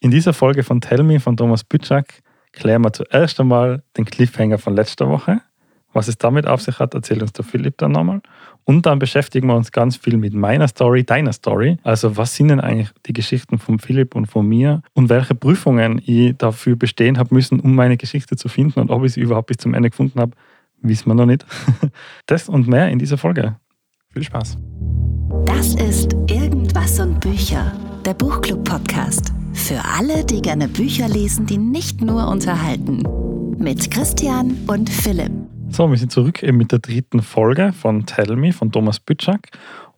In dieser Folge von Tell Me von Thomas Bütschak klären wir zuerst einmal den Cliffhanger von letzter Woche. Was es damit auf sich hat, erzählt uns der Philipp dann nochmal. Und dann beschäftigen wir uns ganz viel mit meiner Story, deiner Story. Also was sind denn eigentlich die Geschichten von Philipp und von mir und welche Prüfungen ich dafür bestehen habe müssen, um meine Geschichte zu finden und ob ich sie überhaupt bis zum Ende gefunden habe, wissen wir noch nicht. Das und mehr in dieser Folge. Viel Spaß. Das ist und Bücher, der Buchclub-Podcast. Für alle, die gerne Bücher lesen, die nicht nur unterhalten. Mit Christian und Philipp. So, wir sind zurück eben mit der dritten Folge von Tell Me von Thomas Bütschak.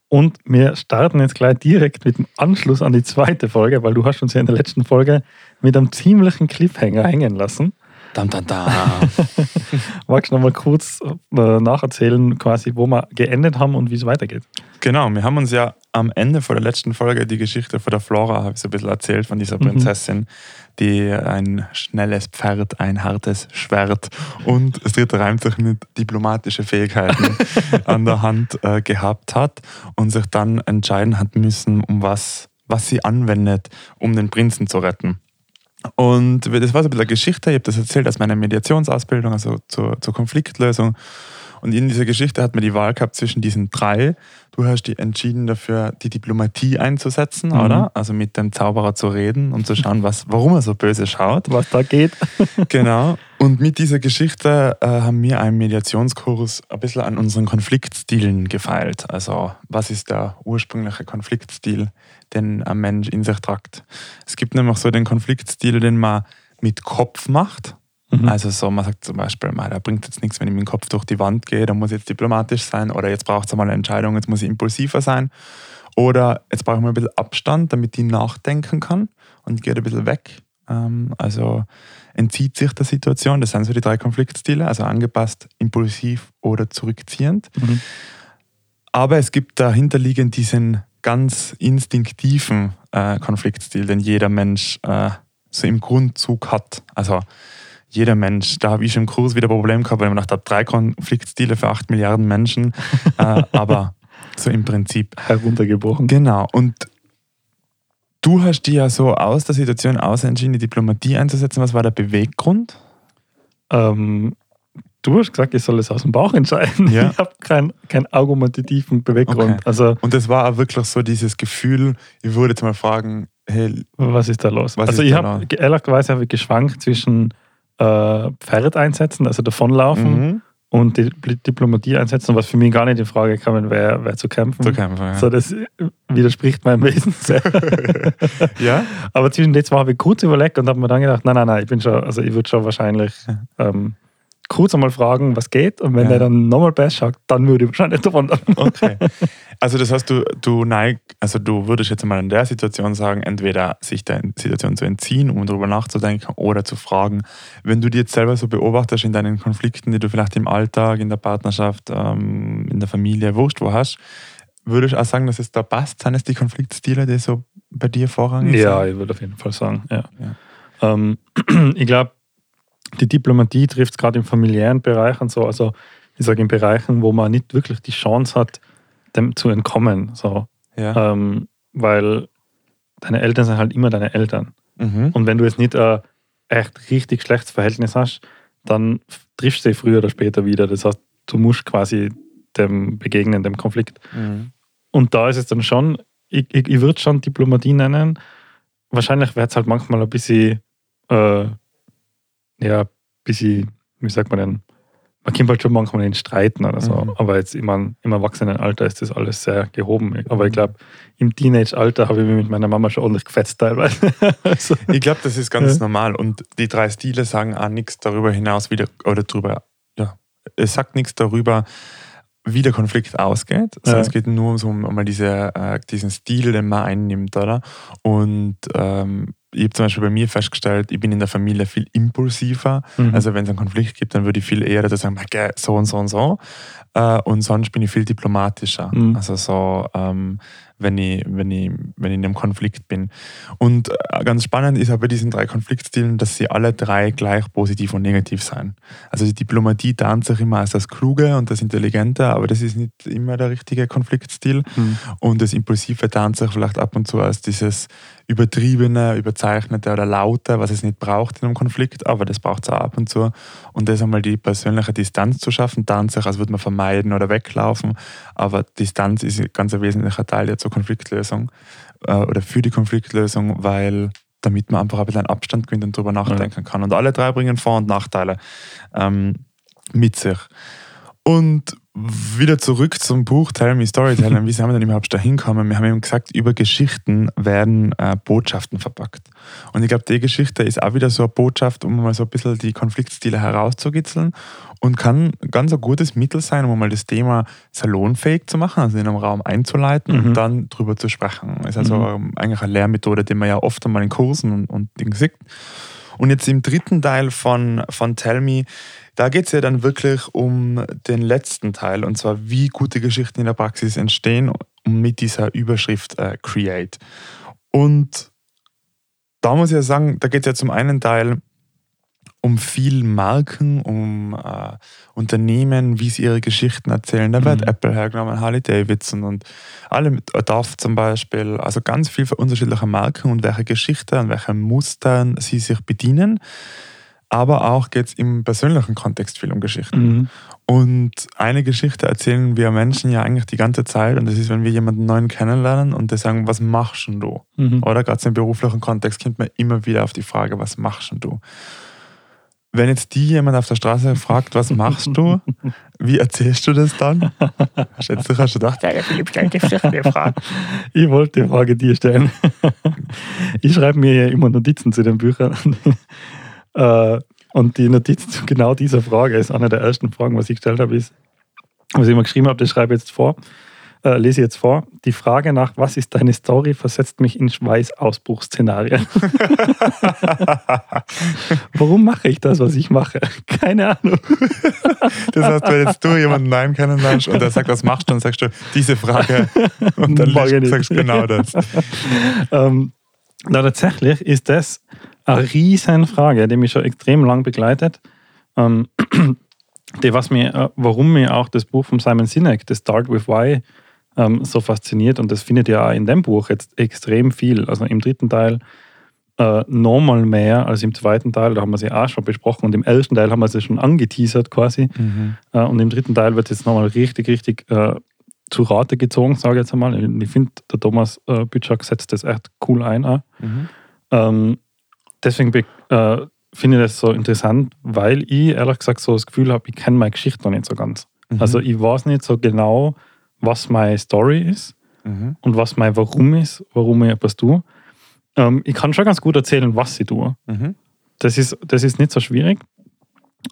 Und wir starten jetzt gleich direkt mit dem Anschluss an die zweite Folge, weil du hast uns ja in der letzten Folge mit einem ziemlichen Cliffhanger hängen lassen. Dam, dam, dam. Magst du noch mal kurz äh, nacherzählen, quasi, wo wir geendet haben und wie es weitergeht? genau, wir haben uns ja am Ende vor der letzten Folge die Geschichte von der Flora, habe ich so ein bisschen erzählt, von dieser Prinzessin, die ein schnelles Pferd, ein hartes Schwert und das dritte reimt sich mit diplomatische Fähigkeiten an der Hand äh, gehabt hat und sich dann entscheiden hat müssen, um was, was sie anwendet, um den Prinzen zu retten. Und das war so ein bisschen eine Geschichte, ich habe das erzählt aus meiner Mediationsausbildung, also zur, zur Konfliktlösung. Und in dieser Geschichte hat man die Wahl gehabt zwischen diesen drei. Du hast dich entschieden dafür, die Diplomatie einzusetzen, Mhm. oder? Also mit dem Zauberer zu reden und zu schauen, was, warum er so böse schaut. Was da geht? Genau. Und mit dieser Geschichte äh, haben wir einen Mediationskurs ein bisschen an unseren Konfliktstilen gefeilt. Also, was ist der ursprüngliche Konfliktstil, den ein Mensch in sich tragt? Es gibt nämlich so den Konfliktstil, den man mit Kopf macht. Mhm. Also so, man sagt zum Beispiel, "Ma, da bringt jetzt nichts, wenn ich mit dem Kopf durch die Wand gehe, da muss ich jetzt diplomatisch sein oder jetzt braucht es mal eine Entscheidung, jetzt muss ich impulsiver sein. Oder jetzt brauche ich mal ein bisschen Abstand, damit ich nachdenken kann und geht ein bisschen weg. Ähm, also entzieht sich der Situation. Das sind so die drei Konfliktstile, also angepasst, impulsiv oder zurückziehend. Mhm. Aber es gibt dahinterliegend diesen ganz instinktiven äh, Konfliktstil, den jeder Mensch äh, so im Grundzug hat. Also jeder Mensch, da habe ich schon im Kurs wieder ein Problem gehabt, weil ich mir gedacht habe, drei Konfliktstile für acht Milliarden Menschen. äh, aber so im Prinzip Heruntergebrochen. Genau. Und du hast dich ja so aus der Situation aus entschieden, die Diplomatie einzusetzen. Was war der Beweggrund? Ähm, du hast gesagt, ich soll es aus dem Bauch entscheiden. Ja. Ich habe keinen keinen argumentativen Beweggrund. Okay. Also, Und das war auch wirklich so dieses Gefühl, ich würde jetzt mal fragen, hey, was ist da los? Also, ich habe ehrlicherweise habe ich geschwankt zwischen äh, Pferd einsetzen, also davonlaufen, mhm, und die Dipl- Diplomatie einsetzen, was für mich gar nicht in Frage kam, wäre wär zu kämpfen. zu kämpfen. Ja. So, das widerspricht meinem Wesen sehr. ja? Aber zwischen den zwei habe ich kurz überlegt und habe mir dann gedacht, nein, nein, nein, ich bin schon, also ich würde schon wahrscheinlich ähm, kurz einmal fragen, was geht. Und wenn Ja. der dann nochmal besser schaut, dann würde ich wahrscheinlich davon dann. Okay. Also das heißt, du, du neig, also du würdest jetzt mal in der Situation sagen, entweder sich der Situation zu entziehen, um darüber nachzudenken oder zu fragen. Wenn du dir jetzt selber so beobachtest in deinen Konflikten, die du vielleicht im Alltag, in der Partnerschaft, ähm, in der Familie, wurscht wo hast, würdest du auch sagen, dass es da passt? Sind es die Konfliktstile, die so bei dir vorrangig Ja, sind? ich würde auf jeden Fall sagen. Ja. Ja. Ähm, ich glaube, die Diplomatie trifft es gerade im familiären Bereich und so. Also ich sage in Bereichen, wo man nicht wirklich die Chance hat, dem zu entkommen. So. Ja. Ähm, weil deine Eltern sind halt immer deine Eltern. Mhm. Und wenn du jetzt nicht ein echt richtig schlechtes Verhältnis hast, dann triffst du sie früher oder später wieder. Das heißt, du musst quasi dem begegnen, dem Konflikt. Mhm. Und da ist es dann schon, ich, ich, ich würde schon Diplomatie nennen. Wahrscheinlich wird es halt manchmal ein bisschen, äh, ja, ein bisschen, wie sagt man denn, man kommt halt schon manchmal in Streiten oder so. Mhm. Aber jetzt im, im Erwachsenenalter ist das alles sehr gehoben. Aber ich glaube, im Teenage-Alter habe ich mich mit meiner Mama schon ordentlich gefetzt teilweise. also, Ich glaube, das ist ganz Ja. normal. Und die drei Stile sagen auch nichts darüber hinaus, wie der, oder drüber, ja, es sagt nichts darüber, wie der Konflikt ausgeht, sondern Ja. es geht nur um, so um diese, äh, diesen Stil, den man einnimmt, oder? Und ähm, ich habe zum Beispiel bei mir festgestellt, ich bin in der Familie viel impulsiver. mhm. Also wenn es einen Konflikt gibt, dann würde ich viel eher sagen, "Mei, gell, so und so und so. Äh, und sonst bin ich viel diplomatischer. Mhm. Also so, ähm, wenn ich, wenn ich, wenn ich in einem Konflikt bin. Und äh, ganz spannend ist aber bei diesen drei Konfliktstilen, dass sie alle drei gleich positiv und negativ sein. Also die Diplomatie tarnt sich immer als das Kluge und das Intelligente, aber das ist nicht immer der richtige Konfliktstil. Mhm. Und das Impulsive tarnt sich vielleicht ab und zu als dieses übertriebene, überzeichnete oder laute, was es nicht braucht in einem Konflikt, aber das braucht es auch ab und zu. Und das einmal die persönliche Distanz zu schaffen, tarnt sich, als würde man vermeiden oder weglaufen, aber Distanz ist ein ganz wesentlicher Teil ja zur Konfliktlösung äh, oder für die Konfliktlösung, weil damit man einfach ein bisschen Abstand gewinnt und darüber nachdenken kann. Und alle drei bringen Vor- und Nachteile ähm, mit sich. Und wieder zurück zum Buch Tell Me Storytelling. Wie sind wir denn überhaupt da hinkommen? Wir haben eben gesagt, über Geschichten werden äh, Botschaften verpackt. Und ich glaube, die Geschichte ist auch wieder so eine Botschaft, um mal so ein bisschen die Konfliktstile herauszukitzeln und kann ganz ein gutes Mittel sein, um mal das Thema salonfähig zu machen, also in einem Raum einzuleiten mhm. und dann drüber zu sprechen. Das ist also mhm. eigentlich eine Lehrmethode, die man ja oft einmal in Kursen und, und Dingen sieht. Und jetzt im dritten Teil von, von Tell Me da geht es ja dann wirklich um den letzten Teil, und zwar wie gute Geschichten in der Praxis entstehen mit dieser Überschrift äh, Create. Und da muss ich ja sagen, da geht es ja zum einen Teil um viel Marken, um äh, Unternehmen, wie sie ihre Geschichten erzählen. Da wird mhm. Apple hergenommen, Harley Davidson und alle mit Adobe zum Beispiel. Also ganz viele unterschiedliche Marken und welche Geschichten und welche Mustern sie sich bedienen aber auch geht es im persönlichen Kontext viel um Geschichten. Mhm. Und eine Geschichte erzählen wir Menschen ja eigentlich die ganze Zeit und das ist, wenn wir jemanden neuen kennenlernen und die sagen, was machst du? Mhm. Oder gerade im beruflichen Kontext kommt man immer wieder auf die Frage, was machst du? Wenn jetzt die jemand auf der Straße fragt, was machst du, wie erzählst du das dann? Schätze, hast du gedacht, ja, Philipp, stell die Frage. Ich wollte die Frage dir stellen. Ich schreibe mir ja immer Notizen zu den Büchern. Äh, und die Notiz zu genau dieser Frage ist eine der ersten Fragen, was ich gestellt habe, ist, was ich immer geschrieben habe, das schreibe ich jetzt vor, äh, lese jetzt vor. Die Frage nach, was ist deine Story, versetzt mich in Schweißausbruchsszenarien. Warum mache ich das, was ich mache? Keine Ahnung. das heißt, wenn jetzt du jemanden Nein kennenlernst und der sagt, was machst du, dann sagst du diese Frage und dann sagst du genau das. ähm, na, tatsächlich ist das eine riesen Frage, die mich schon extrem lang begleitet. Ähm, die, was mir, äh, warum mir auch das Buch von Simon Sinek, The Start with Why, ähm, so fasziniert. Und das findet ihr auch in dem Buch jetzt extrem viel. Also im dritten Teil äh, nochmal mehr als im zweiten Teil. Da haben wir sie auch schon besprochen. Und im ersten Teil haben wir sie schon angeteasert quasi. Mhm. Äh, und im dritten Teil wird jetzt nochmal richtig, richtig äh, zu Rate gezogen, sage ich jetzt einmal. Ich finde, der Thomas äh, Bütschak setzt das echt cool ein. Mhm. Ähm, deswegen äh, finde ich das so interessant, weil ich ehrlich gesagt so das Gefühl habe, ich kenne meine Geschichte noch nicht so ganz. Mhm. Also ich weiß nicht so genau, was meine Story ist mhm. und was mein Warum ist, warum ich etwas tue. Ähm, ich kann schon ganz gut erzählen, was ich tue. Mhm. Das, ist, das ist nicht so schwierig.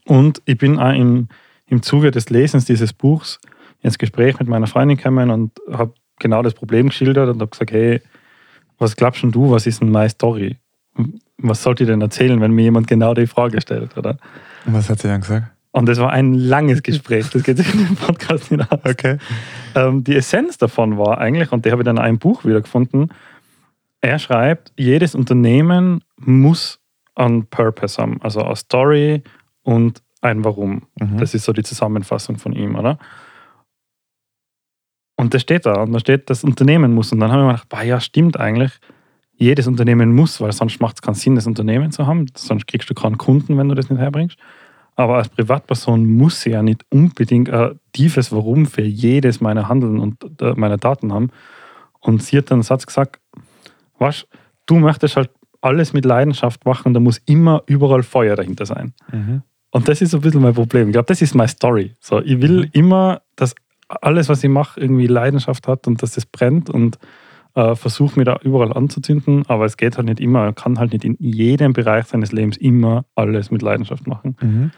Und ich bin auch im, im Zuge des Lesens dieses Buchs ins Gespräch mit meiner Freundin gekommen und habe genau das Problem geschildert und habe gesagt, hey, was glaubst du, was ist denn meine Story? was sollte ich denn erzählen, wenn mir jemand genau die Frage stellt, oder? Und was hat sie dann gesagt? Und das war ein langes Gespräch, das geht sich in dem Podcast nicht aus. Okay. Ähm, die Essenz davon war eigentlich, und die habe ich dann in einem Buch wiedergefunden, er schreibt, jedes Unternehmen muss einen Purpose haben, also eine Story und ein Warum. Mhm. Das ist so die Zusammenfassung von ihm, oder? Und das steht da, und da steht, das Unternehmen muss. Und dann haben wir gedacht, ja, stimmt eigentlich jedes Unternehmen muss, weil sonst macht es keinen Sinn, das Unternehmen zu haben. Sonst kriegst du keinen Kunden, wenn du das nicht herbringst. Aber als Privatperson muss sie ja nicht unbedingt ein tiefes Warum für jedes meiner Handeln und äh, meiner Daten haben. Und sie hat dann einen Satz gesagt, was, du möchtest halt alles mit Leidenschaft machen, da muss immer überall Feuer dahinter sein. Mhm. Und das ist ein bisschen mein Problem. Ich glaube, das ist meine Story. So, ich will mhm. immer, dass alles, was ich mache, irgendwie Leidenschaft hat und dass es brennt und äh, versuche mir da überall anzuzünden, aber es geht halt nicht immer. Er kann halt nicht in jedem Bereich seines Lebens immer alles mit Leidenschaft machen. Mhm.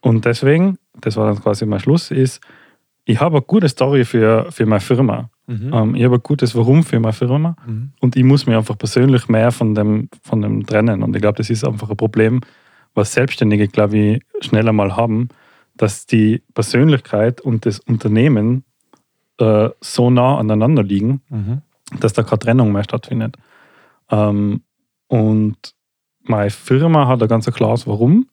Und deswegen, das war dann quasi mein Schluss, ist, ich habe eine gute Story für, für meine Firma. Mhm. Ähm, ich habe ein gutes Warum für meine Firma mhm. und ich muss mir einfach persönlich mehr von dem, von dem trennen. Und ich glaube, das ist einfach ein Problem, was Selbstständige, glaube ich, schneller mal haben, dass die Persönlichkeit und das Unternehmen äh, so nah aneinander liegen, mhm dass da keine Trennung mehr stattfindet. Ähm, und meine Firma hat ein ganz klares Warum.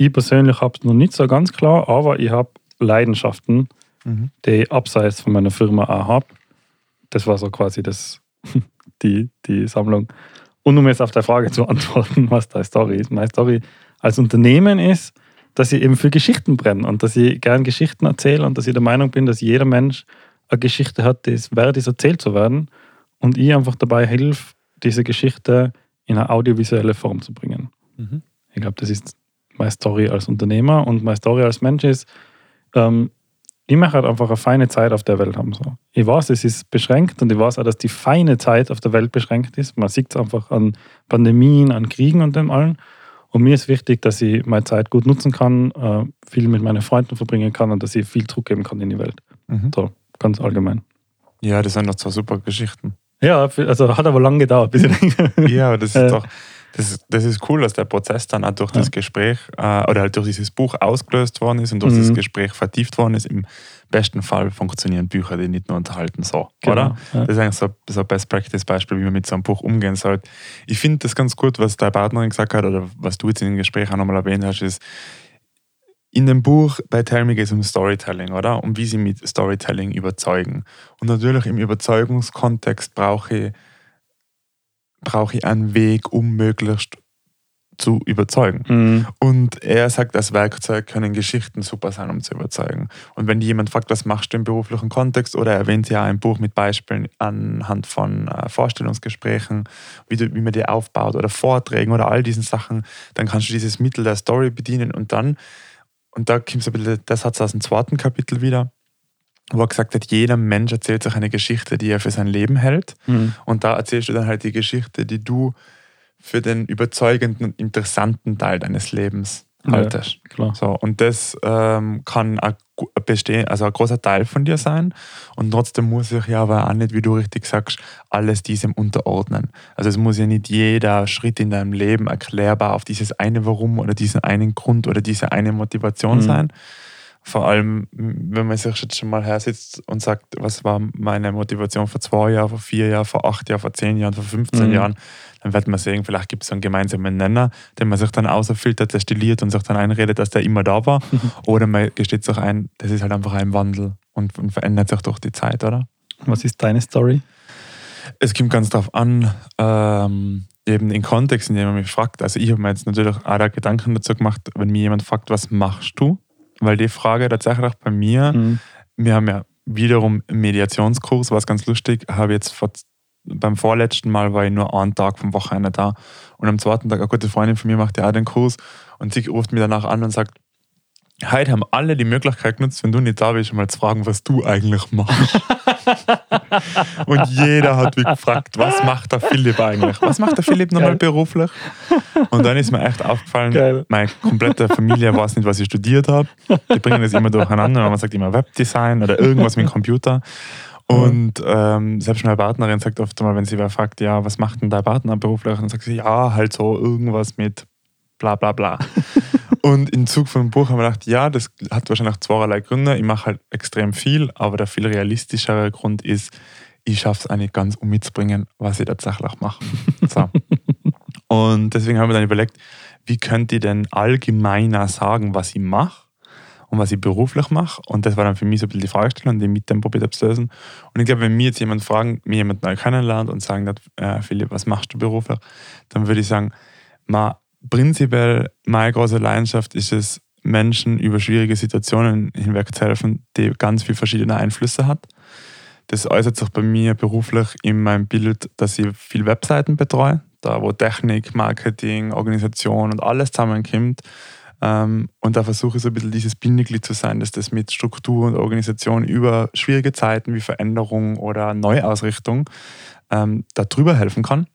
Ich persönlich habe es noch nicht so ganz klar, aber ich habe Leidenschaften, Mhm. die ich abseits von meiner Firma auch habe. Das war so quasi das, die, die Sammlung. Und um jetzt auf die Frage zu antworten, was deine Story ist. Meine Story als Unternehmen ist, dass ich eben für Geschichten brenne und dass ich gern Geschichten erzähle und dass ich der Meinung bin, dass jeder Mensch eine Geschichte hat, die es wert ist, erzählt zu werden. Und ich einfach dabei helfe, diese Geschichte in eine audiovisuelle Form zu bringen. Mhm. Ich glaube, das ist meine Story als Unternehmer und meine Story als Mensch ist, ähm, ich möchte halt einfach eine feine Zeit auf der Welt haben. So. Ich weiß, es ist beschränkt und ich weiß auch, dass die feine Zeit auf der Welt beschränkt ist. Man sieht es einfach an Pandemien, an Kriegen und dem allen. Und mir ist wichtig, dass ich meine Zeit gut nutzen kann, äh, viel mit meinen Freunden verbringen kann und dass ich viel zurückgeben kann in die Welt. Mhm. So, ganz allgemein. Ja, das sind doch zwei super Geschichten. Ja, also hat aber lange gedauert, bis ich Ja, aber das Äh. ist doch, das, ist- das ist cool, dass der Prozess dann auch durch Ja. das Gespräch äh, oder halt durch dieses Buch ausgelöst worden ist und durch Mhm. das Gespräch vertieft worden ist. Im besten Fall funktionieren Bücher, die nicht nur unterhalten, so, oder? Ja. Das ist eigentlich so, so ein Best-Practice-Beispiel, wie man mit so einem Buch umgehen sollte. Ich finde das ganz gut, was deine Partnerin gesagt hat oder was du jetzt in dem Gespräch auch nochmal erwähnt hast, ist, in dem Buch bei Tell Me geht es um Storytelling, oder? Um wie sie mit Storytelling überzeugen. Und natürlich im Überzeugungskontext brauche ich, brauche ich einen Weg, um möglichst zu überzeugen. Mhm. Und er sagt, als Werkzeug können Geschichten super sein, um zu überzeugen. Und wenn jemand fragt, was machst du im beruflichen Kontext, oder er erwähnt ja ein Buch mit Beispielen anhand von äh, Vorstellungsgesprächen, wie, du, wie man die aufbaut, oder Vorträgen oder all diesen Sachen, dann kannst du dieses Mittel der Story bedienen und dann, und da kommt so ein bisschen der Satz aus dem zweiten Kapitel wieder, wo er gesagt hat, jeder Mensch erzählt sich eine Geschichte, die er für sein Leben hält. Mhm. Und da erzählst du dann halt die Geschichte, die du für den überzeugenden und interessanten Teil deines Lebens Ja. haltest. Klar. So, und das ähm, kann ein, bestehen, also ein großer Teil von dir sein. Und trotzdem muss ich ja aber auch nicht, wie du richtig sagst, alles diesem unterordnen. Also es muss ja nicht jeder Schritt in deinem Leben erklärbar auf dieses eine Warum oder diesen einen Grund oder diese eine Motivation Mhm. sein. Vor allem, wenn man sich jetzt schon mal hersitzt und sagt, was war meine Motivation vor zwei Jahren, vor vier Jahren, vor acht Jahren, vor zehn Jahren, vor 15 Mhm. Jahren, dann wird man sehen, vielleicht gibt es so einen gemeinsamen Nenner, den man sich dann außerfiltert, destilliert und sich dann einredet, dass der immer da war. Oder man gesteht sich ein, das ist halt einfach ein Wandel und, und verändert sich durch die Zeit, oder? Was ist deine Story? Es kommt ganz darauf an, ähm, eben in Kontext, in dem man mich fragt. Also ich habe mir jetzt natürlich auch da Gedanken dazu gemacht, wenn mir jemand fragt, was machst du? Weil die Frage tatsächlich auch bei mir, Mhm. wir haben ja wiederum einen Mediationskurs, war ganz lustig, habe jetzt vor, beim vorletzten Mal war ich nur einen Tag vom Wochenende da und am zweiten Tag eine gute Freundin von mir macht ja auch den Kurs und sie ruft mich danach an und sagt, heute haben alle die Möglichkeit genutzt, wenn du nicht da bist, mal zu fragen, was du eigentlich machst. und jeder hat mich gefragt, was macht der Philipp eigentlich? Was macht der Philipp nochmal beruflich? Und dann ist mir echt aufgefallen, Geil. meine komplette Familie weiß nicht, was ich studiert habe. Die bringen das immer durcheinander. Man sagt immer Webdesign oder irgendwas mit dem Computer. Und ähm, selbst meine Partnerin sagt oft mal, wenn sie wer fragt, ja, was macht denn dein Partner beruflich? Dann sagt sie, ja, halt so irgendwas mit bla bla bla. Und im Zug von dem Buch haben wir gedacht, ja, das hat wahrscheinlich zweierlei Gründe. Ich mache halt extrem viel, aber der viel realistischere Grund ist, ich schaffe es eigentlich ganz um mitzubringen, was ich tatsächlich mache. So. Und deswegen haben wir dann überlegt, wie könnt ihr denn allgemeiner sagen, was ich mache und was ich beruflich mache? Und das war dann für mich so ein bisschen die Fragestellung, die mit dem probiert zu lösen. Und ich glaube, wenn mir jetzt jemand fragen, mir jemand neu kennenlernt und sagen äh, Philipp, was machst du beruflich? Dann würde ich sagen, ma, prinzipiell meine große Leidenschaft ist es, Menschen über schwierige Situationen hinweg zu helfen, die ganz viele verschiedene Einflüsse hat. Das äußert sich bei mir beruflich in meinem Bild, dass ich viel Webseiten betreue, da wo Technik, Marketing, Organisation und alles zusammenkommt. Ähm, und da versuche ich so ein bisschen dieses Bindeglied zu sein, dass das mit Struktur und Organisation über schwierige Zeiten wie Veränderung oder Neuausrichtung ähm, darüber helfen kann.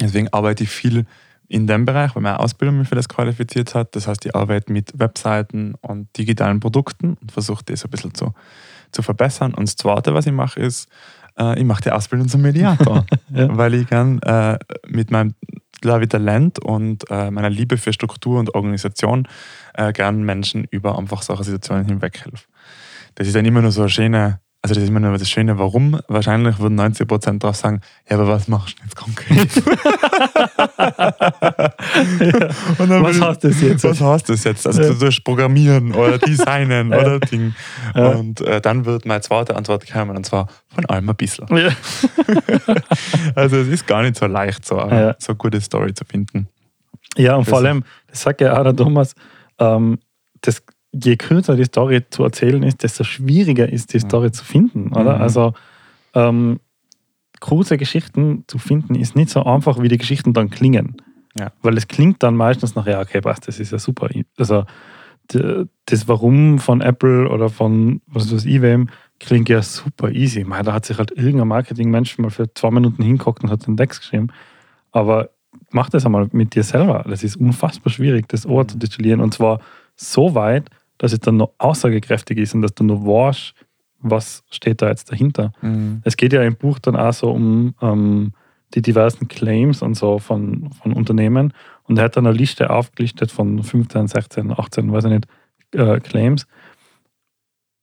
Deswegen arbeite ich viel in dem Bereich, weil meine Ausbildung mich für das qualifiziert hat. Das heißt, ich arbeite mit Webseiten und digitalen Produkten und versuche das so ein bisschen zu, zu verbessern. Und das Zweite, was ich mache, ist, äh, ich mache die Ausbildung zum Mediator, Ja. weil ich gern äh, mit meinem glaube ich, Talent und äh, meiner Liebe für Struktur und Organisation äh, gern Menschen über einfach solche Situationen hinweg helfe. Das ist dann immer nur so eine schöne also das ist immer nur das Schöne, warum. Wahrscheinlich würden 90% darauf sagen, ja, aber was machst du jetzt konkret? ja. was heißt das jetzt? Was heißt das jetzt? Also ja. du tust Programmieren oder Designen ja. oder Ding. Und äh, dann wird meine zweite Antwort kommen und zwar von allem ein bisschen. also es ist gar nicht so leicht, so eine, so eine gute Story zu finden. Ja, und vor allem, das sagt ja auch der Thomas, ähm, das je kürzer die Story zu erzählen ist, desto schwieriger ist die Story zu finden, oder? Mhm. Also ähm, große Geschichten zu finden ist nicht so einfach, wie die Geschichten dann klingen. Ja. Weil es klingt dann meistens nach, ja, okay, passt, das ist ja super. Also das Warum von Apple oder von was weiß ich wem klingt ja super easy. Da hat sich halt irgendein Marketingmensch mal für zwei Minuten hinguckt und hat den Text geschrieben. Aber mach das einmal mit dir selber. Das ist unfassbar schwierig, das Ohr zu destillieren. Und zwar so weit, dass es dann noch aussagekräftig ist und dass du noch weißt, was steht da jetzt dahinter. Mhm. Es geht ja im Buch dann auch so um ähm, die diversen Claims und so von, von Unternehmen und er hat dann eine Liste aufgelistet von 15, 16, 18, weiß ich nicht, äh, Claims.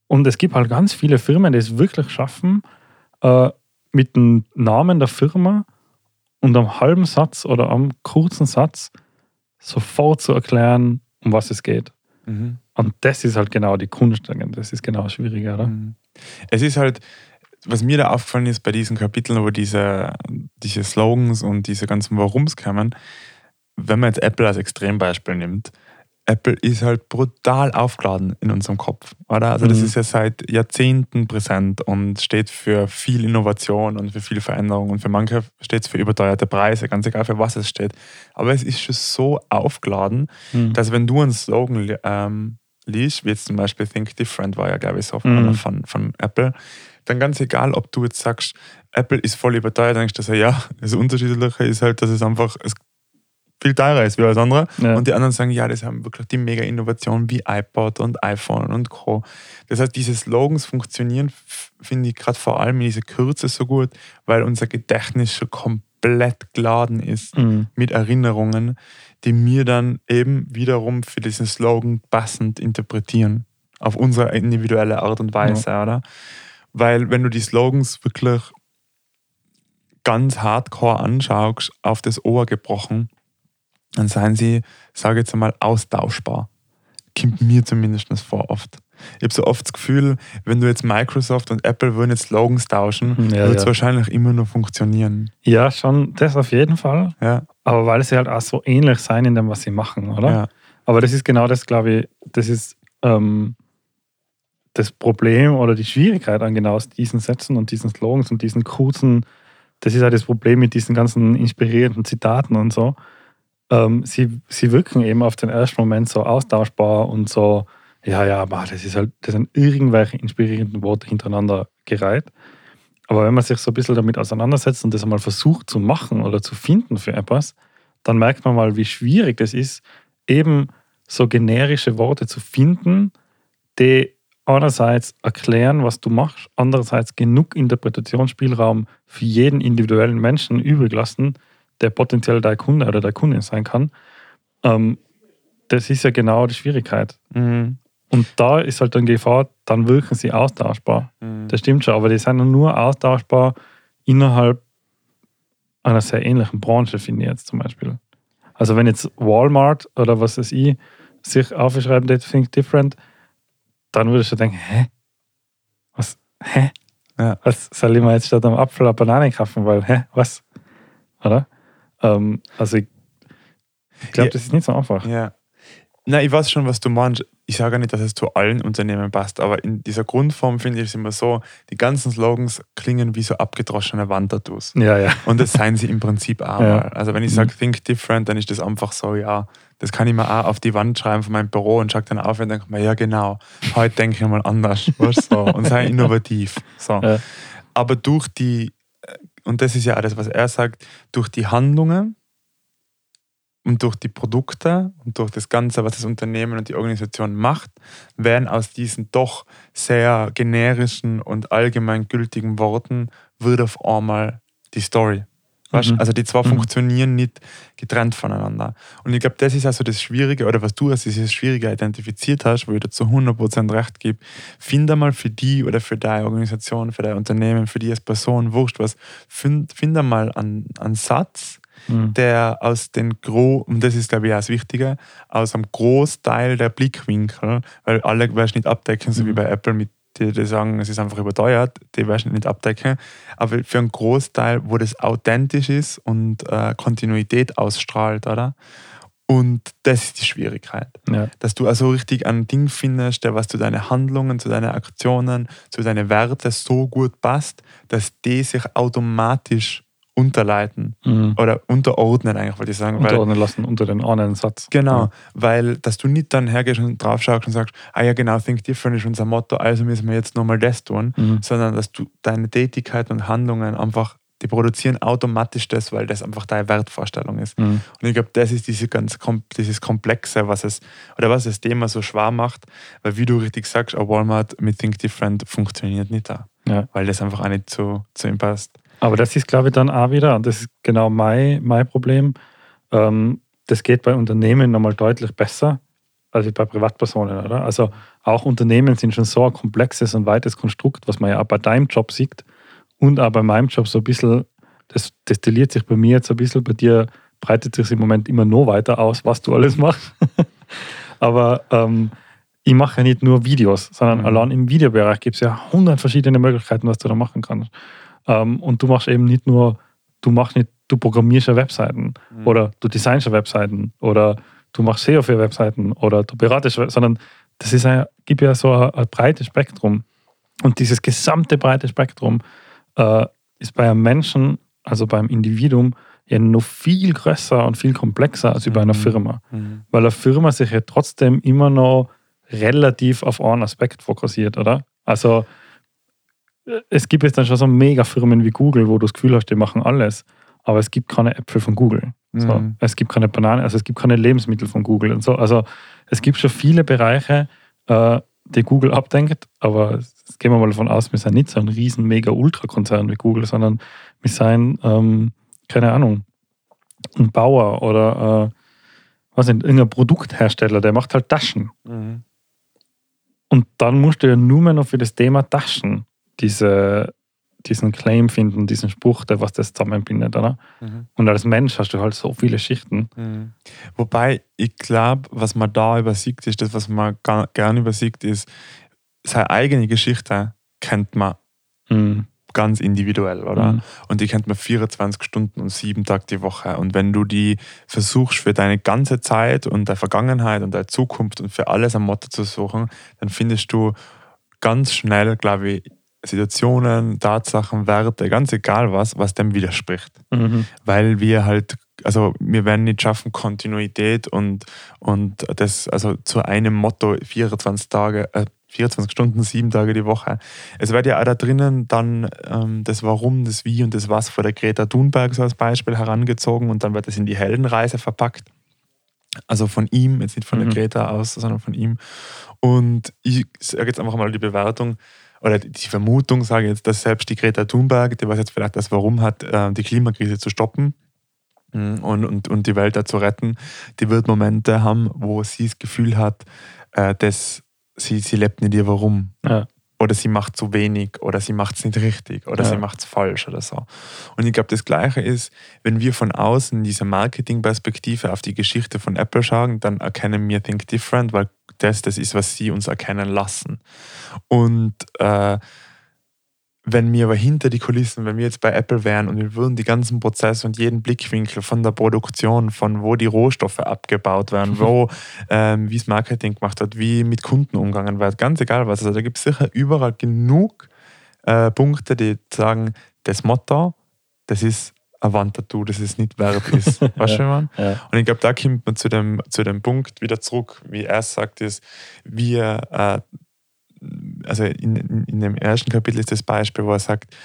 Und es gibt halt ganz viele Firmen, die es wirklich schaffen, äh, mit dem Namen der Firma und am halben Satz oder am kurzen Satz sofort zu erklären, um was es geht. Mhm. Und das ist halt genau die Kunst, das ist genau schwieriger, oder? Mhm. Es ist halt, was mir da aufgefallen ist bei diesen Kapiteln, wo diese, diese Slogans und diese ganzen Warums kommen, wenn man jetzt Apple als Extrembeispiel nimmt, Apple ist halt brutal aufgeladen in unserem Kopf, oder? Also das mhm. ist ja seit Jahrzehnten präsent und steht für viel Innovation und für viel Veränderung und für manche steht es für überteuerte Preise, ganz egal für was es steht. Aber es ist schon so aufgeladen, mhm. dass wenn du einen Slogan ähm, liest, wie jetzt zum Beispiel Think Different war ja, glaube ich, so von, mhm. von, von Apple, dann ganz egal, ob du jetzt sagst, Apple ist voll überteuert, denkst du, ja, das Unterschiedliche ist halt, dass es einfach es viel teurer ist wie alles andere. Ja. Und die anderen sagen, ja, das haben wirklich die mega Innovationen wie iPod und iPhone und Co. Das heißt, diese Slogans funktionieren, finde ich, gerade vor allem in dieser Kürze so gut, weil unser Gedächtnis schon komplett geladen ist mhm. mit Erinnerungen, die mir dann eben wiederum für diesen Slogan passend interpretieren. Auf unsere individuelle Art und Weise, ja. oder? Weil wenn du die Slogans wirklich ganz hardcore anschaust, auf das Ohr gebrochen, dann seien sie, sage ich jetzt einmal, austauschbar. Kommt mir zumindest vor oft. Ich habe so oft das Gefühl, wenn du jetzt Microsoft und Apple würden jetzt Slogans tauschen, ja, wird es ja. wahrscheinlich immer nur funktionieren. Ja, schon, das auf jeden Fall. Ja. Aber weil sie halt auch so ähnlich sein in dem, was sie machen, oder? Ja. Aber das ist genau das, glaube ich, das ist ähm, das Problem oder die Schwierigkeit an genau diesen Sätzen und diesen Slogans und diesen kurzen, das ist halt das Problem mit diesen ganzen inspirierenden Zitaten und so ähm, sie, sie wirken eben auf den ersten Moment so austauschbar und so, ja, ja, aber das ist halt, das sind irgendwelche inspirierenden Worte hintereinander gereiht. Aber wenn man sich so ein bisschen damit auseinandersetzt und das einmal versucht zu machen oder zu finden für etwas, dann merkt man mal, wie schwierig das ist, eben so generische Worte zu finden, die einerseits erklären, was du machst, andererseits genug Interpretationsspielraum für jeden individuellen Menschen übrig lassen, der potenziell dein Kunde oder deine Kundin sein kann, ähm, das ist ja genau die Schwierigkeit. Mhm. Und da ist halt dann Gefahr, dann wirken sie austauschbar. Mhm. Das stimmt schon, aber die sind nur austauschbar innerhalb einer sehr ähnlichen Branche, finde ich jetzt zum Beispiel. Also wenn jetzt Walmart oder was weiß ich sich aufschreiben, they think different, dann würde ich schon denken, hä? Was? Hä? Ja. Was soll ich mir jetzt statt am Apfel eine Banane kaufen? Weil, hä? Was? Oder? Ähm, also ich, ich glaube, ja. das ist nicht so einfach. Ja. Na, ich weiß schon, was du meinst. Ich sage nicht, dass es zu allen Unternehmen passt, aber in dieser Grundform finde ich es immer so, die ganzen Slogans klingen wie so abgedroschene Wandtattoos. Ja, ja. Und das seien sie im Prinzip auch ja. mal. Also wenn ich sage, mhm. think different, dann ist das einfach so, ja, das kann ich mir auch auf die Wand schreiben von meinem Büro und schaue dann auf und denke mir, ja genau, heute denke ich mal anders. Weißt, so. Und sei innovativ. So. Ja. Aber durch die und das ist ja alles, was er sagt, durch die Handlungen und durch die Produkte und durch das Ganze, was das Unternehmen und die Organisation macht, werden aus diesen doch sehr generischen und allgemeingültigen Worten wird auf einmal die Story. Weißt? Mhm. Also die zwei Mhm. funktionieren nicht getrennt voneinander. Und ich glaube, das ist also das Schwierige, oder was du als dieses Schwierige identifiziert hast, wo ich dir zu 100% recht gebe, finde mal für die oder für deine Organisation, für dein Unternehmen, für die als Person, wurscht was, find, finde mal einen, einen Satz, Mhm. der aus den Gro und das ist glaube ich auch das Wichtige, aus einem Großteil der Blickwinkel, weil alle wirst nicht abdecken, so wie Mhm. bei Apple mit die, die sagen, es ist einfach überteuert, die wirst du nicht abdecken, aber für einen Großteil, wo das authentisch ist und äh, Kontinuität ausstrahlt, oder? Und das ist die Schwierigkeit. Ja. Dass du also richtig ein Ding findest, der was zu deinen Handlungen, zu deinen Aktionen, zu deinen Werten so gut passt, dass die sich automatisch unterleiten Mhm. oder unterordnen eigentlich, wollte ich sagen. Weil, Unterordnen lassen unter den einen Satz. genau, Ja. weil dass du nicht dann hergehst und drauf schaust und sagst, ah ja genau, Think Different ist unser Motto, also müssen wir jetzt nochmal das tun, Mhm. sondern dass du deine Tätigkeiten und Handlungen einfach, die produzieren automatisch das, weil das einfach deine Wertvorstellung ist. Mhm. Und ich glaube, das ist diese ganz, dieses Komplexe, was es, oder was das Thema so schwer macht, weil wie du richtig sagst, ein Walmart mit Think Different funktioniert nicht da, Ja. weil das einfach auch nicht zu, zu ihm passt. Aber das ist, glaube ich, dann auch wieder, und das ist genau mein, mein Problem, ähm, das geht bei Unternehmen nochmal deutlich besser als bei Privatpersonen, oder? Also auch Unternehmen sind schon so ein komplexes und weites Konstrukt, was man ja auch bei deinem Job sieht und auch bei meinem Job so ein bisschen, das destilliert sich bei mir jetzt ein bisschen, bei dir breitet sich im Moment immer noch weiter aus, was du alles machst. Aber ähm, ich mache ja nicht nur Videos, sondern Mhm. allein im Videobereich gibt es ja hundert verschiedene Möglichkeiten, was du da machen kannst. Ähm, und du machst eben nicht nur, du machst nicht, du programmierst ja Webseiten Mhm. oder du designst ja Webseiten oder du machst SEO für Webseiten oder du beratest, sondern das ist ein, gibt ja so ein, ein breites Spektrum. Und dieses gesamte breite Spektrum äh, ist bei einem Menschen, also beim Individuum, ja noch viel größer und viel komplexer als bei einer Mhm. Firma. Mhm. Weil eine Firma sich ja trotzdem immer noch relativ auf einen Aspekt fokussiert, oder? Also es gibt jetzt dann schon so Mega-Firmen wie Google, wo du das Gefühl hast, die machen alles, aber es gibt keine Äpfel von Google. So. Mhm. Es gibt keine Bananen, also es gibt keine Lebensmittel von Google und so. Also es gibt schon viele Bereiche, äh, die Google abdenkt, aber jetzt gehen wir mal davon aus, wir sind nicht so ein riesen Mega-Ultra-Konzern wie Google, sondern wir sind, ähm, keine Ahnung, ein Bauer oder äh, was nicht, irgendein Produkthersteller, der macht halt Taschen. Mhm. Und dann musst du ja nur mehr noch für das Thema Taschen diese, diesen Claim finden, diesen Spruch, der was das zusammenbindet, oder? Mhm. Und als Mensch hast du halt so viele Schichten. Mhm. Wobei ich glaube, was man da übersieht, ist das, was man gern übersieht, ist, seine eigene Geschichte kennt man Mhm. ganz individuell, oder? Mhm. Und die kennt man 24 Stunden und sieben Tage die Woche. Und wenn du die versuchst für deine ganze Zeit und deine Vergangenheit und deine Zukunft und für alles am Motto zu suchen, dann findest du ganz schnell, glaube ich, Situationen, Tatsachen, Werte, ganz egal was, was dem widerspricht. Mhm. Weil wir halt, also wir werden nicht schaffen, Kontinuität und, und das, also zu einem Motto 24 Tage, äh, 24 Stunden, sieben Tage die Woche. Es wird ja auch da drinnen dann ähm, das Warum, das Wie und das Was von der Greta Thunberg so als Beispiel herangezogen und dann wird das in die Heldenreise verpackt. Also von ihm, jetzt nicht von Mhm. der Greta aus, sondern von ihm. Und ich sage jetzt einfach mal die Bewertung oder die Vermutung, sage ich jetzt, dass selbst die Greta Thunberg, die was jetzt vielleicht das Warum hat, äh, die Klimakrise zu stoppen mm, und, und, und die Welt da zu retten, die wird Momente haben, wo sie das Gefühl hat, äh, dass sie, sie lebt nicht ihr Warum. Ja. Oder sie macht zu wenig oder sie macht es nicht richtig oder Ja. sie macht es falsch oder so. Und ich glaube, das Gleiche ist, wenn wir von außen diese Marketingperspektive auf die Geschichte von Apple schauen, dann erkennen wir Think Different, weil das das ist, was sie uns erkennen lassen. Und äh, wenn wir aber hinter die Kulissen, wenn wir jetzt bei Apple wären und wir würden die ganzen Prozesse und jeden Blickwinkel von der Produktion, von wo die Rohstoffe abgebaut werden, wo, ähm, wie es Marketing gemacht wird, wie mit Kunden umgegangen wird, ganz egal was. Also da gibt es sicher überall genug äh, Punkte, die sagen, das Motto, das ist Wandtattoo, das es nicht wert ist. Weißt du, meine? Ja. Und ich glaube, da kommt man zu dem, zu dem Punkt wieder zurück, wie er sagt, ist, wir, äh, also in, in, in dem ersten Kapitel ist das Beispiel, wo er sagt,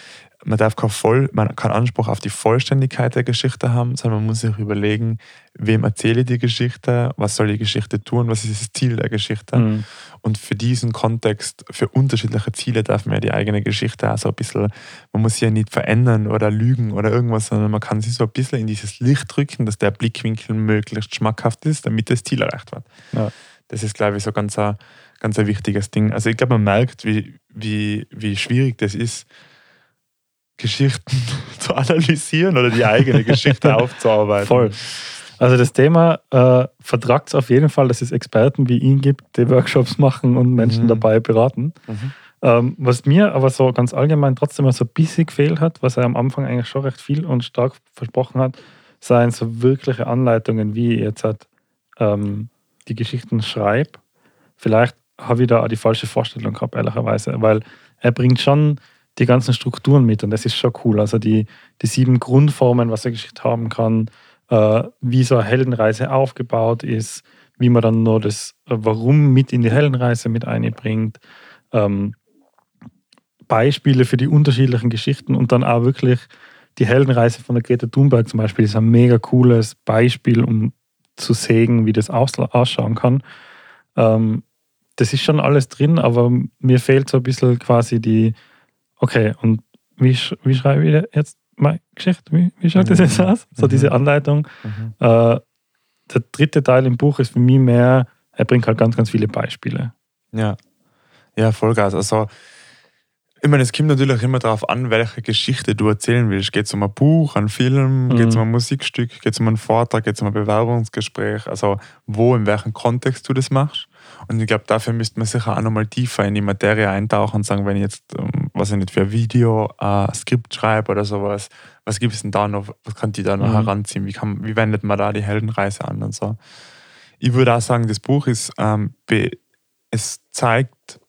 man darf kein voll, man kann Anspruch auf die Vollständigkeit der Geschichte haben, sondern man muss sich überlegen, wem erzähle ich die Geschichte, was soll die Geschichte tun, was ist das Ziel der Geschichte. Mhm. Und für diesen Kontext, für unterschiedliche Ziele darf man ja die eigene Geschichte auch so ein bisschen, man muss sie ja nicht verändern oder lügen oder irgendwas, sondern man kann sie so ein bisschen in dieses Licht drücken, dass der Blickwinkel möglichst schmackhaft ist, damit das Ziel erreicht wird. Ja. Das ist, glaube ich, so ganz ein, ganz ein wichtiges Ding. Also ich glaube, man merkt, wie, wie, wie schwierig das ist, Geschichten zu analysieren oder die eigene Geschichte aufzuarbeiten. Voll. Also das Thema äh, vertragt es auf jeden Fall, dass es Experten wie ihn gibt, die Workshops machen und Menschen Mhm. dabei beraten. Mhm. Ähm, was mir aber so ganz allgemein trotzdem mal so ein bisschen gefehlt hat, was er am Anfang eigentlich schon recht viel und stark versprochen hat, seien so wirkliche Anleitungen, wie ich jetzt halt, ähm, die Geschichten schreibe. Vielleicht habe ich da auch die falsche Vorstellung gehabt, ehrlicherweise, weil er bringt schon die ganzen Strukturen mit und das ist schon cool. Also die, die sieben Grundformen, was eine Geschichte haben kann, äh, wie so eine Heldenreise aufgebaut ist, wie man dann nur das äh, Warum mit in die Heldenreise mit einbringt, ähm, Beispiele für die unterschiedlichen Geschichten und dann auch wirklich die Heldenreise von der Greta Thunberg zum Beispiel ist ein mega cooles Beispiel, um zu sehen, wie das aus ausschauen kann. Ähm, das ist schon alles drin, aber mir fehlt so ein bisschen quasi die, okay, und wie, wie schreibe ich jetzt meine Geschichte? Wie, wie schaut das jetzt Mhm. aus? So Mhm. diese Anleitung. Mhm. Äh, der dritte Teil im Buch ist für mich mehr, er bringt halt ganz, ganz viele Beispiele. Ja. Ja, Vollgas. Also, ich meine, es kommt natürlich immer darauf an, welche Geschichte du erzählen willst. Geht es um ein Buch, einen Film, Mhm. geht es um ein Musikstück, geht es um einen Vortrag, geht es um ein Bewerbungsgespräch? Also, wo, in welchem Kontext du das machst. Und ich glaube, dafür müsste man sicher auch nochmal tiefer in die Materie eintauchen und sagen, wenn ich jetzt, ähm, was ich nicht, für ein Video ein Skript schreibe oder sowas, was gibt es denn da noch, was kann die da noch Mhm. heranziehen? Wie, kann, wie wendet man da die Heldenreise an und so? Ich würde auch sagen, das Buch ist, ähm, es zeigt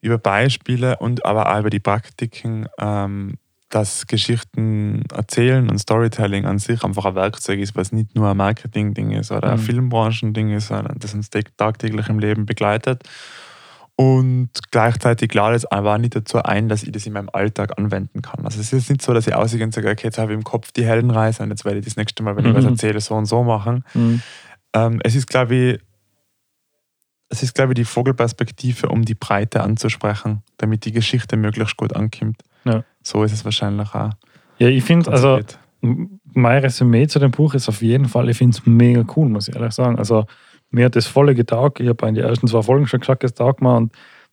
über Beispiele und aber auch über die Praktiken, ähm, dass Geschichten erzählen und Storytelling an sich einfach ein Werkzeug ist, was nicht nur ein Marketing-Ding ist oder ein Mhm. Filmbranchending ist, sondern das uns tag- tagtäglich im Leben begleitet. Und gleichzeitig lade es aber auch nicht dazu ein, dass ich das in meinem Alltag anwenden kann. Also es ist nicht so, dass ich ausgehe und sage, okay, jetzt habe ich im Kopf die Heldenreise und jetzt werde ich das nächste Mal, wenn ich Mhm. was erzähle, so und so machen. Ähm, es ist, glaube ich, es ist, glaube ich, die Vogelperspektive, um die Breite anzusprechen, damit die Geschichte möglichst gut ankommt. Ja. So ist es wahrscheinlich auch. Ja, ich finde, also m- mein Resümee zu dem Buch ist auf jeden Fall, ich finde es mega cool, muss ich ehrlich sagen. Also mir hat das volle getaugt. Ich habe in den ersten zwei Folgen schon gesagt, es taugt mir. Und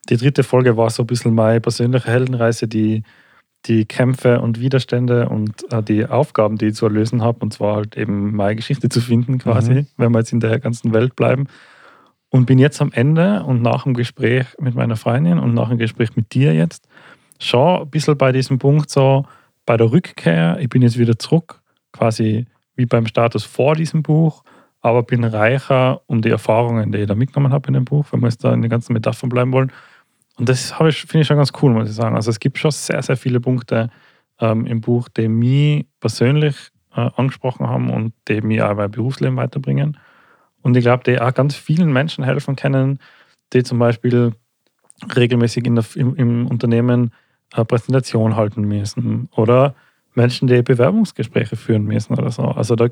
die dritte Folge war so ein bisschen meine persönliche Heldenreise, die, die Kämpfe und Widerstände und äh, die Aufgaben, die ich zu lösen habe. Und zwar halt eben meine Geschichte zu finden, quasi, Mhm. wenn wir jetzt in der ganzen Welt bleiben. Und bin jetzt am Ende und nach dem Gespräch mit meiner Freundin und nach dem Gespräch mit dir jetzt schon ein bisschen bei diesem Punkt so, bei der Rückkehr, ich bin jetzt wieder zurück, quasi wie beim Status vor diesem Buch, aber bin reicher um die Erfahrungen, die ich da mitgenommen habe in dem Buch, wenn wir jetzt da in den ganzen Metaphern bleiben wollen. Und das ich, finde ich schon ganz cool, muss ich sagen. Also es gibt schon sehr, sehr viele Punkte ähm, im Buch, die mich persönlich äh, angesprochen haben und die mich auch in meinem Berufsleben weiterbringen. Und ich glaube, die auch ganz vielen Menschen helfen können, die zum Beispiel regelmäßig in der, im, im Unternehmen eine Präsentation halten müssen oder Menschen, die Bewerbungsgespräche führen müssen oder so. Also da,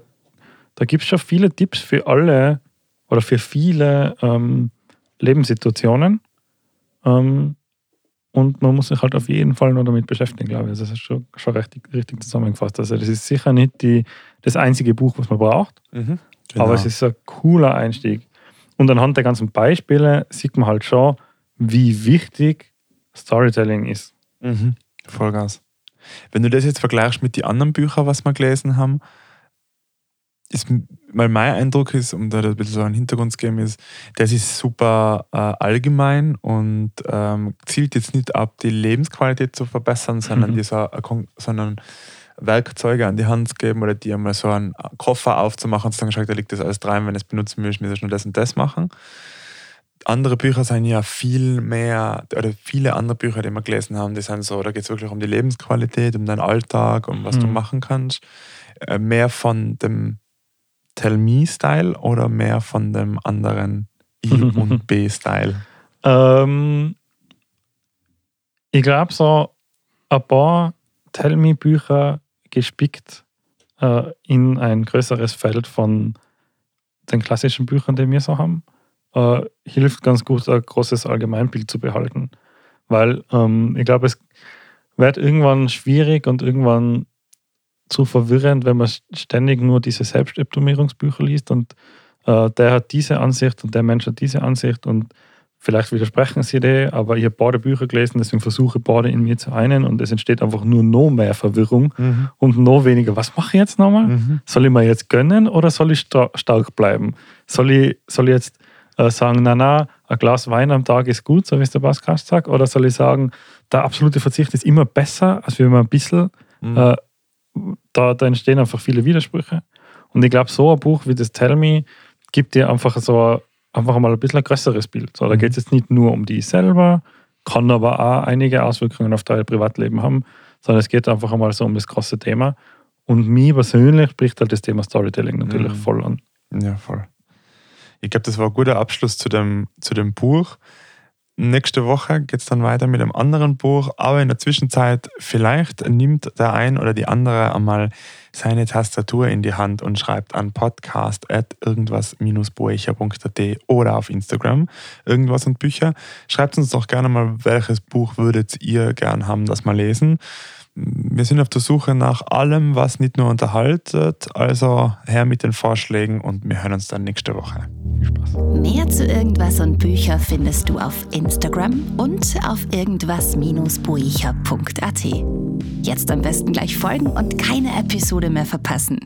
da gibt es schon viele Tipps für alle oder für viele ähm, Lebenssituationen. Ähm, und man muss sich halt auf jeden Fall nur damit beschäftigen, glaube ich. Also das ist schon, schon richtig, richtig zusammengefasst. Also das ist sicher nicht die, das einzige Buch, was man braucht, Mhm. aber es ist ein cooler Einstieg. Und anhand der ganzen Beispiele sieht man halt schon, wie wichtig Storytelling ist. Mhm. Vollgas. Wenn du das jetzt vergleichst mit den anderen Büchern, was wir gelesen haben, ist, weil mein Eindruck ist, um da ein bisschen so einen Hintergrund zu geben, ist, das ist super äh, allgemein und ähm, zielt jetzt nicht ab, die Lebensqualität zu verbessern, sondern Mhm. Kon- sondern Werkzeuge an die Hand zu geben oder dir mal so einen Koffer aufzumachen und zu sagen, schau, da liegt das alles rein, wenn es benutzen willst, du nur das und das machen. Andere Bücher sind ja viel mehr, oder viele andere Bücher, die wir gelesen haben, die sind so, da geht es wirklich um die Lebensqualität, um deinen Alltag, um was du Mhm. machen kannst. Äh, mehr von dem Tell Me-Style oder mehr von dem anderen I und B-Style? Ähm, ich glaube, so ein paar Tell-Me-Bücher gespickt äh, in ein größeres Feld von den klassischen Büchern, die wir so haben, äh, hilft ganz gut, ein großes Allgemeinbild zu behalten. Weil ähm, ich glaube, es wird irgendwann schwierig und irgendwann zu verwirrend, wenn man ständig nur diese Selbstoptimierungsbücher liest und äh, der hat diese Ansicht und der Mensch hat diese Ansicht und vielleicht widersprechen sie dir, aber ich habe beide Bücher gelesen, deswegen versuche ich beide in mir zu einen und es entsteht einfach nur noch mehr Verwirrung mhm. und noch weniger. Was mache ich jetzt nochmal? Mhm. Soll ich mir jetzt gönnen oder soll ich stark bleiben? Soll ich, soll ich jetzt äh, sagen, na na, ein Glas Wein am Tag ist gut, so wie es der Pascal sagt, oder soll ich sagen, der absolute Verzicht ist immer besser, als wenn man ein bisschen, mhm. äh, da, da entstehen einfach viele Widersprüche. Und ich glaube, so ein Buch wie das Tell Me gibt dir einfach so einfach mal ein bisschen ein größeres Bild. So, da mhm. geht es jetzt nicht nur um die selber, kann aber auch einige Auswirkungen auf dein Privatleben haben, sondern es geht einfach einmal so um das große Thema. Und mir persönlich spricht halt das Thema Storytelling natürlich mhm. voll an. Ja, voll. Ich glaube, das war ein guter Abschluss zu dem, zu dem Buch. Nächste Woche geht es dann weiter mit einem anderen Buch, aber in der Zwischenzeit vielleicht nimmt der ein oder die andere einmal seine Tastatur in die Hand und schreibt an podcast at irgendwas-buecher.at oder auf Instagram irgendwas und Bücher. Schreibt uns doch gerne mal, welches Buch würdet ihr gern haben, das mal lesen. Wir sind auf der Suche nach allem, was nicht nur unterhaltet. Also her mit den Vorschlägen und wir hören uns dann nächste Woche. Viel Spaß. Mehr zu irgendwas und Bücher findest du auf Instagram und auf irgendwas-buecher.at. Jetzt am besten gleich folgen und keine Episode mehr verpassen.